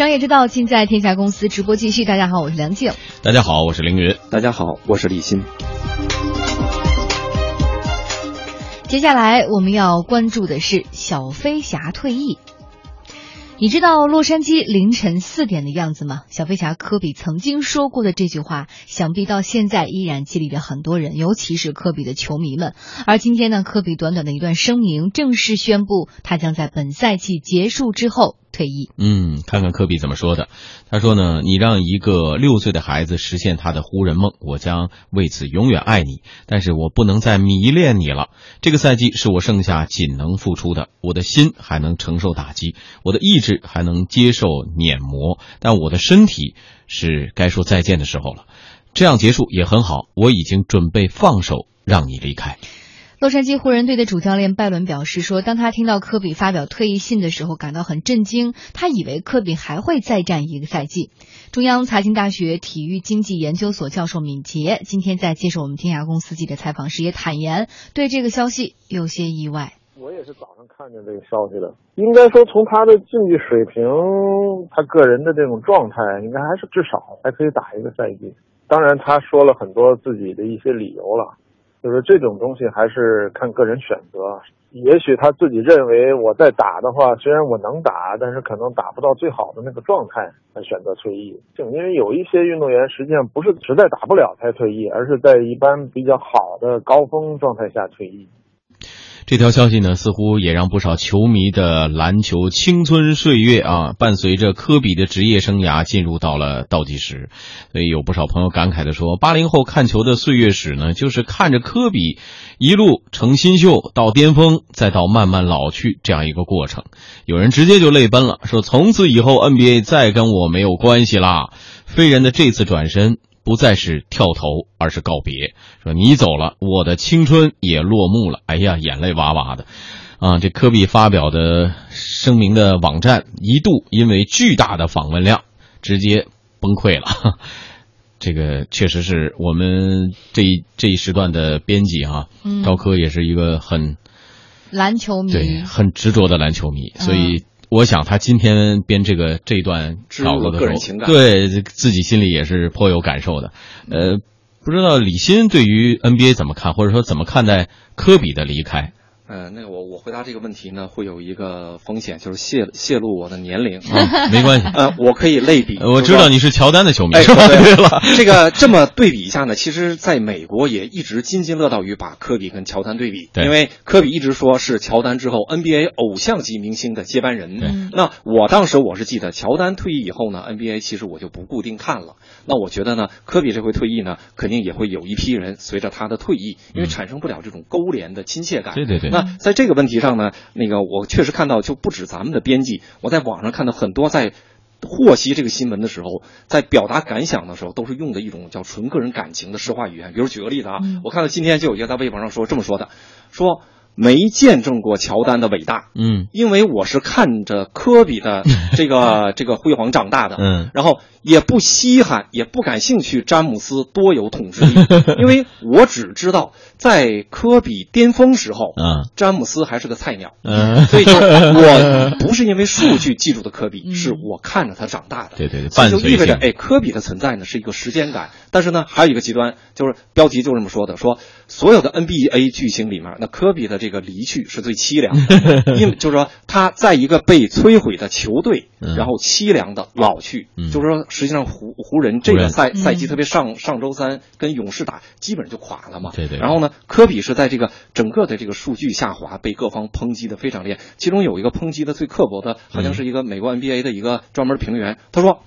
商业之道，尽在天下公司直播继续。大家好，我是梁静。大家好，我是凌云。大家好，我是李欣。接下来我们要关注的是小飞侠退役。你知道洛杉矶凌晨四点的样子吗？小飞侠科比曾经说过的这句话，想必到现在依然激励着很多人，尤其是科比的球迷们。而今天呢，科比短短的一段声明，正式宣布他将在本赛季结束之后。退役，嗯，看看科比怎么说的。他说呢：“你让一个六岁的孩子实现他的湖人梦，我将为此永远爱你。但是我不能再迷恋你了。这个赛季是我剩下仅能付出的，我的心还能承受打击，我的意志还能接受碾磨，但我的身体是该说再见的时候了。这样结束也很好，我已经准备放手，让你离开。”洛杉矶湖人队的主教练拜伦表示说：“当他听到科比发表退役信的时候，感到很震惊。他以为科比还会再战一个赛季。”中央财经大学体育经济研究所教授闵捷今天在接受我们天涯公司记者采访时也坦言，对这个消息有些意外。我也是早上看见这个消息的。应该说，从他的竞技水平，他个人的这种状态，应该还是至少还可以打一个赛季。当然，他说了很多自己的一些理由了。就是这种东西还是看个人选择，也许他自己认为我在打的话，虽然我能打，但是可能打不到最好的那个状态，才选择退役。就因为有一些运动员实际上不是实在打不了才退役，而是在一般比较好的高峰状态下退役。这条消息呢，似乎也让不少球迷的篮球青春岁月啊，伴随着科比的职业生涯进入到了倒计时。所以有不少朋友感慨的说：“八零后看球的岁月史呢，就是看着科比一路成新秀到巅峰，再到慢慢老去这样一个过程。”有人直接就泪奔了，说：“从此以后 NBA 再跟我没有关系啦。”飞人的这次转身。不再是跳投，而是告别。说你走了，我的青春也落幕了。哎呀，眼泪哇哇的，啊！这科比发表的声明的网站一度因为巨大的访问量直接崩溃了。这个确实是我们这一这一时段的编辑啊，高科也是一个很篮球迷，对，很执着的篮球迷，所以。我想他今天编这个这一段稿子的时候，对自己心里也是颇有感受的。呃，不知道李欣对于 NBA 怎么看，或者说怎么看待科比的离开？呃，那个我我回答这个问题呢，会有一个风险，就是泄泄露我的年龄啊，没关系，呃，我可以类比，我知道你是乔丹的球迷，对了，这个这么对比一下呢，其实在美国也一直津津乐道于把科比跟乔丹对比，因为科比一直说是乔丹之后 NBA 偶像级明星的接班人。那我当时我是记得，乔丹退役以后呢，NBA 其实我就不固定看了。那我觉得呢，科比这回退役呢，肯定也会有一批人随着他的退役，因为产生不了这种勾连的亲切感。对对对。那在这个问题上呢，那个我确实看到，就不止咱们的编辑，我在网上看到很多在获悉这个新闻的时候，在表达感想的时候，都是用的一种叫纯个人感情的诗化语言。比如举个例子啊，我看到今天就有一个在微博上说这么说的，说。没见证过乔丹的伟大，嗯，因为我是看着科比的这个 这个辉煌长大的，嗯，然后也不稀罕，也不感兴趣詹姆斯多有统治力，因为我只知道在科比巅峰时候，嗯，詹姆斯还是个菜鸟，嗯，所以就我不是因为数据记住的科比，是我看着他长大的，对对对，这就意味着哎，科比的存在呢是一个时间感，但是呢还有一个极端，就是标题就这么说的，说所有的 NBA 巨星里面，那科比的这。这个离去是最凄凉的，因为就是说他在一个被摧毁的球队，然后凄凉的老去。就是说，实际上湖湖人这个赛赛季，特别上上周三跟勇士打，基本上就垮了嘛。对对。然后呢，科比是在这个整个的这个数据下滑，被各方抨击的非常厉害。其中有一个抨击的最刻薄的，好像是一个美国 NBA 的一个专门评论员，他说。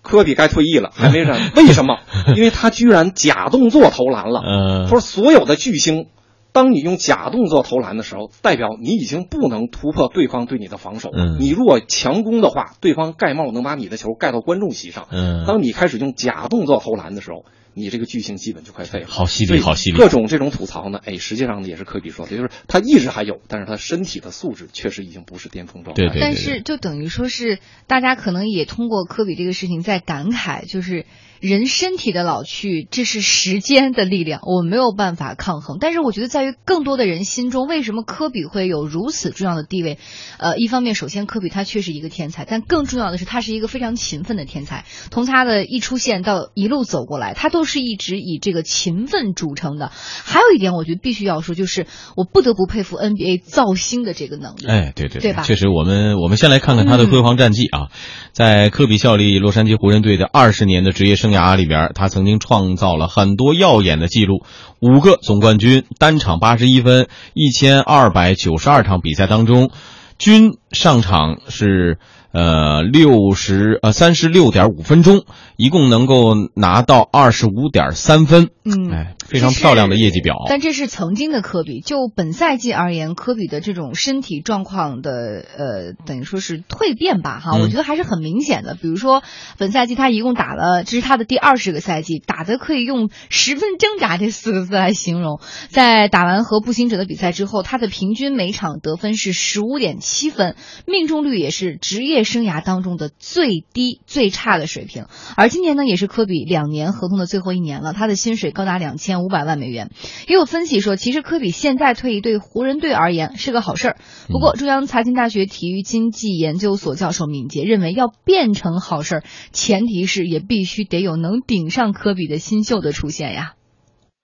科比该退役了，还没人。为什么？因为他居然假动作投篮了。嗯，他说所有的巨星。当你用假动作投篮的时候，代表你已经不能突破对方对你的防守。嗯，你如果强攻的话，对方盖帽能把你的球盖到观众席上。嗯，当你开始用假动作投篮的时候，你这个巨星基本就快废了。好犀利，好犀利。各种这种吐槽呢，哎，实际上呢也是科比说的，就是他意识还有，但是他身体的素质确实已经不是巅峰状态。对对对。但是就等于说是大家可能也通过科比这个事情在感慨，就是人身体的老去，这是时间的力量，我没有办法抗衡。但是我觉得在于更多的人心中，为什么科比会有如此重要的地位？呃，一方面，首先科比他确实一个天才，但更重要的是他是一个非常勤奋的天才。从他的一出现到一路走过来，他都是一直以这个勤奋著称的。还有一点，我觉得必须要说，就是我不得不佩服 NBA 造星的这个能力。哎，对对对吧？确实，我们我们先来看看他的辉煌战绩啊，在科比效力洛杉矶湖人队的二十年的职业生涯里边，他曾经创造了很多耀眼的记录：五个总冠军，单场八十一分，一千二百九十二场比赛当中，均上场是。呃，六十呃三十六点五分钟，一共能够拿到二十五点三分，嗯，哎，非常漂亮的业绩表。但这是曾经的科比，就本赛季而言，科比的这种身体状况的呃，等于说是蜕变吧，哈，我觉得还是很明显的。比如说，本赛季他一共打了，这是他的第二十个赛季，打的可以用十分挣扎这四个字来形容。在打完和步行者的比赛之后，他的平均每场得分是十五点七分，命中率也是职业。生涯当中的最低最差的水平，而今年呢，也是科比两年合同的最后一年了，他的薪水高达两千五百万美元。也有分析说，其实科比现在退役对湖人队而言是个好事儿。不过，中央财经大学体育经济研究所教授敏捷认为，要变成好事儿，前提是也必须得有能顶上科比的新秀的出现呀。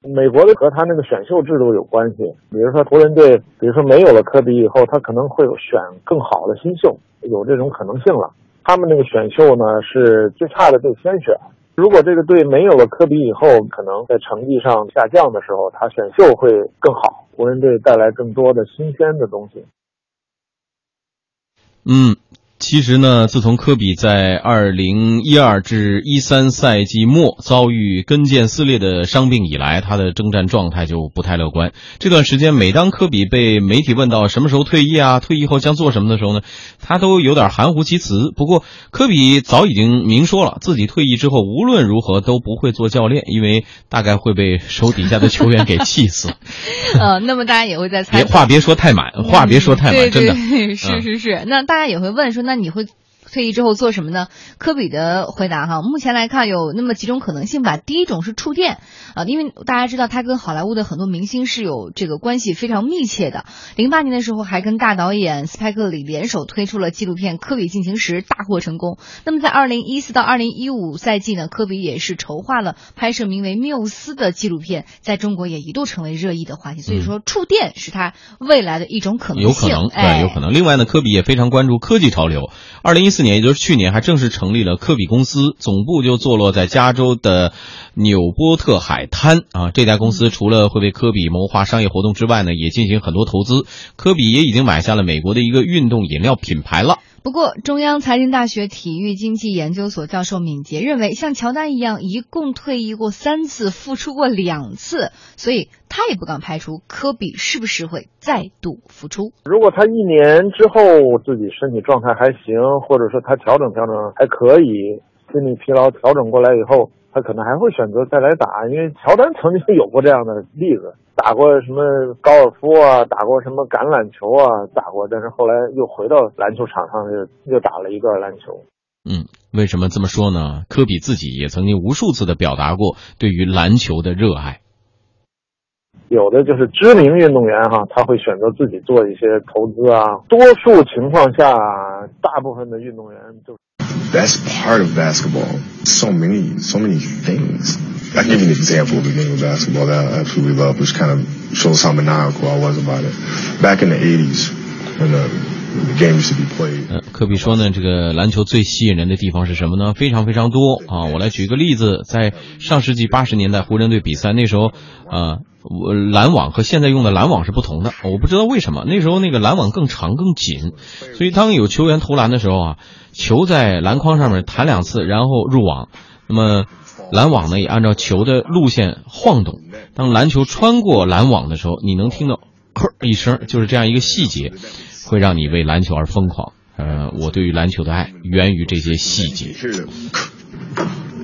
美国的和他那个选秀制度有关系，比如说湖人队，比如说没有了科比以后，他可能会有选更好的新秀。有这种可能性了。他们那个选秀呢是最差的队先选。如果这个队没有了科比以后，可能在成绩上下降的时候，他选秀会更好，湖人队带来更多的新鲜的东西。嗯。其实呢，自从科比在二零一二至一三赛季末遭遇跟腱撕裂的伤病以来，他的征战状态就不太乐观。这段时间，每当科比被媒体问到什么时候退役啊，退役后将做什么的时候呢，他都有点含糊其辞。不过，科比早已经明说了，自己退役之后无论如何都不会做教练，因为大概会被手底下的球员给气死。呃，那么大家也会在猜，别话别说太满，话别说太满，真的是是是。那大家也会问说，那那你会？退役之后做什么呢？科比的回答哈，目前来看有那么几种可能性吧。第一种是触电啊，因为大家知道他跟好莱坞的很多明星是有这个关系非常密切的。零八年的时候还跟大导演斯派克里联手推出了纪录片《科比进行时》，大获成功。那么在二零一四到二零一五赛季呢，科比也是筹划了拍摄名为《缪斯》的纪录片，在中国也一度成为热议的话题。所以说触电是他未来的一种可能性，有可能，对，有可能。另外呢，科比也非常关注科技潮流。二零一四。年，也就是去年，还正式成立了科比公司，总部就坐落在加州的纽波特海滩啊。这家公司除了会为科比谋划商业活动之外呢，也进行很多投资。科比也已经买下了美国的一个运动饮料品牌了。不过，中央财经大学体育经济研究所教授敏捷认为，像乔丹一样，一共退役过三次，复出过两次，所以他也不敢排除科比是不是会再度复出。如果他一年之后自己身体状态还行，或者说他调整调整还可以，心理疲劳调整过来以后。他可能还会选择再来打，因为乔丹曾经有过这样的例子，打过什么高尔夫啊，打过什么橄榄球啊，打过，但是后来又回到篮球场上，又又打了一段篮球。嗯，为什么这么说呢？科比自己也曾经无数次的表达过对于篮球的热爱。有的就是知名运动员哈，他会选择自己做一些投资啊，多数情况下，大部分的运动员就。That's part of basketball. So many, so many things. I give you an example of a game of basketball that I absolutely love, which kind of shows how maniacal I was about it. Back in the 80s, when the, 呃，科比说呢，这个篮球最吸引人的地方是什么呢？非常非常多啊！我来举个例子，在上世纪八十年代湖人队比赛，那时候，呃，篮网和现在用的篮网是不同的，我不知道为什么那时候那个篮网更长更紧，所以当有球员投篮的时候啊。球在篮筐上面弹两次，然后入网。那么篮网呢，也按照球的路线晃动。当篮球穿过篮网的时候，你能听到“咳”一声，就是这样一个细节，会让你为篮球而疯狂。呃，我对于篮球的爱源于这些细节。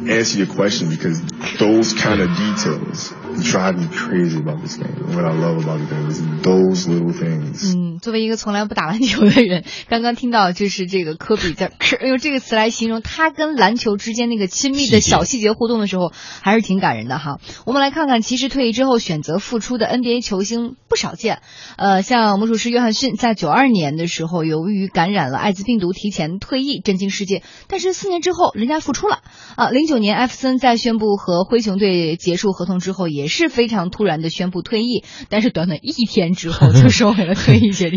answer your question because those kind of details drive me crazy about this game. What I love about the game is those little things. 嗯，作为一个从来不打篮球的人，刚刚听到就是这个科比在 用这个词来形容他跟篮球之间那个亲密的小细节互动的时候，还是挺感人的哈。我们来看看，其实退役之后选择复出的 NBA 球星不少见。呃，像魔术师约翰逊在九二年的时候，由于感染了艾滋病毒提前退役，震惊世界。但是四年之后，人家复出了。啊，零九年艾弗森在宣布和灰熊队结束合同之后，也是非常突然的宣布退役，但是短短一天之后就收回了退役决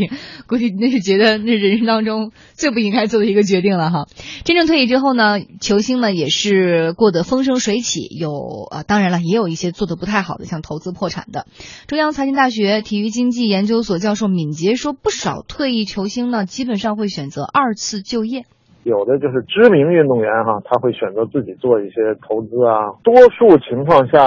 估计那是觉得那人生当中最不应该做的一个决定了哈。真正退役之后呢，球星们也是过得风生水起，有啊，当然了，也有一些做的不太好的，像投资破产的。中央财经大学体育经济研究所教授敏捷说，不少退役球星呢，基本上会选择二次就业。有的就是知名运动员哈，他会选择自己做一些投资啊。多数情况下，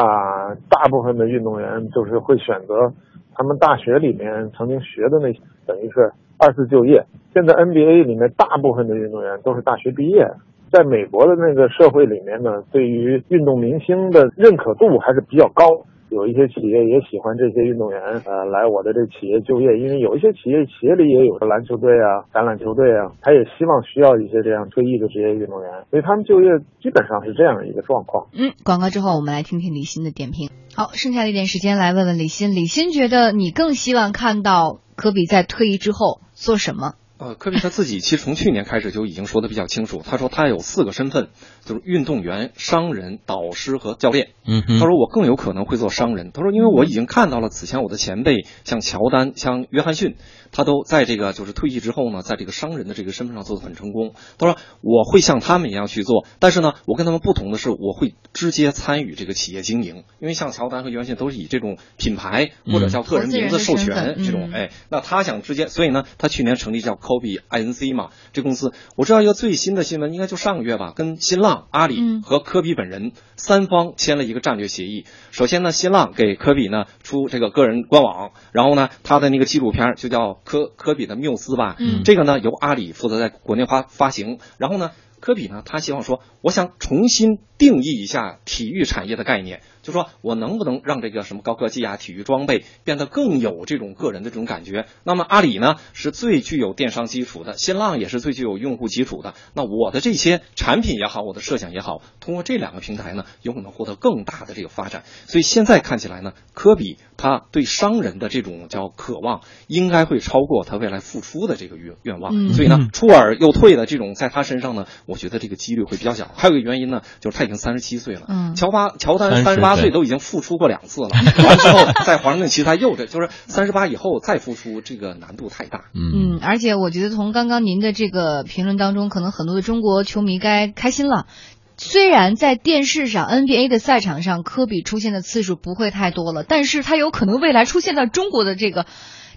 大部分的运动员就是会选择他们大学里面曾经学的那些，等于是二次就业。现在 NBA 里面大部分的运动员都是大学毕业，在美国的那个社会里面呢，对于运动明星的认可度还是比较高。有一些企业也喜欢这些运动员，呃，来我的这企业就业，因为有一些企业企业里也有篮球队啊、橄榄球队啊，他也希望需要一些这样退役的职业运动员，所以他们就业基本上是这样的一个状况。嗯，广告之后我们来听听李欣的点评。好，剩下的一点时间来问问李欣，李欣觉得你更希望看到科比在退役之后做什么？呃，科比他自己其实从去年开始就已经说的比较清楚，他说他有四个身份，就是运动员、商人、导师和教练。嗯，他说我更有可能会做商人。他说，因为我已经看到了此前我的前辈，像乔丹、像约翰逊，他都在这个就是退役之后呢，在这个商人的这个身份上做的很成功。他说我会像他们一样去做，但是呢，我跟他们不同的是，我会直接参与这个企业经营，因为像乔丹和约翰逊都是以这种品牌或者叫个人名字授权这种，哎，那他想直接，所以呢，他去年成立叫。科比 INC 嘛，这公司我知道一个最新的新闻，应该就上个月吧，跟新浪、阿里和科比本人三方签了一个战略协议。首先呢，新浪给科比呢出这个个人官网，然后呢，他的那个纪录片就叫科科比的缪斯吧，这个呢由阿里负责在国内发发行。然后呢，科比呢他希望说，我想重新定义一下体育产业的概念。就说我能不能让这个什么高科技啊、体育装备变得更有这种个人的这种感觉？那么阿里呢是最具有电商基础的，新浪也是最具有用户基础的。那我的这些产品也好，我的设想也好，通过这两个平台呢，有可能获得更大的这个发展。所以现在看起来呢，科比他对商人的这种叫渴望，应该会超过他未来付出的这个愿愿望。所以呢，出而又退的这种在他身上呢，我觉得这个几率会比较小。还有一个原因呢，就是他已经三十七岁了。嗯，乔巴乔丹三十八。岁都已经复出过两次了，完之后在华盛顿其实他又这就是三十八以后再复出，这个难度太大。嗯，而且我觉得从刚刚您的这个评论当中，可能很多的中国球迷该开心了。虽然在电视上 NBA 的赛场上，科比出现的次数不会太多了，但是他有可能未来出现在中国的这个。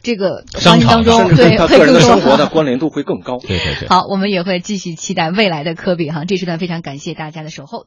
这个环境当中，对，他个人的生活的关联度会更高。对对对。好，我们也会继续期待未来的科比哈。这时段非常感谢大家的守候。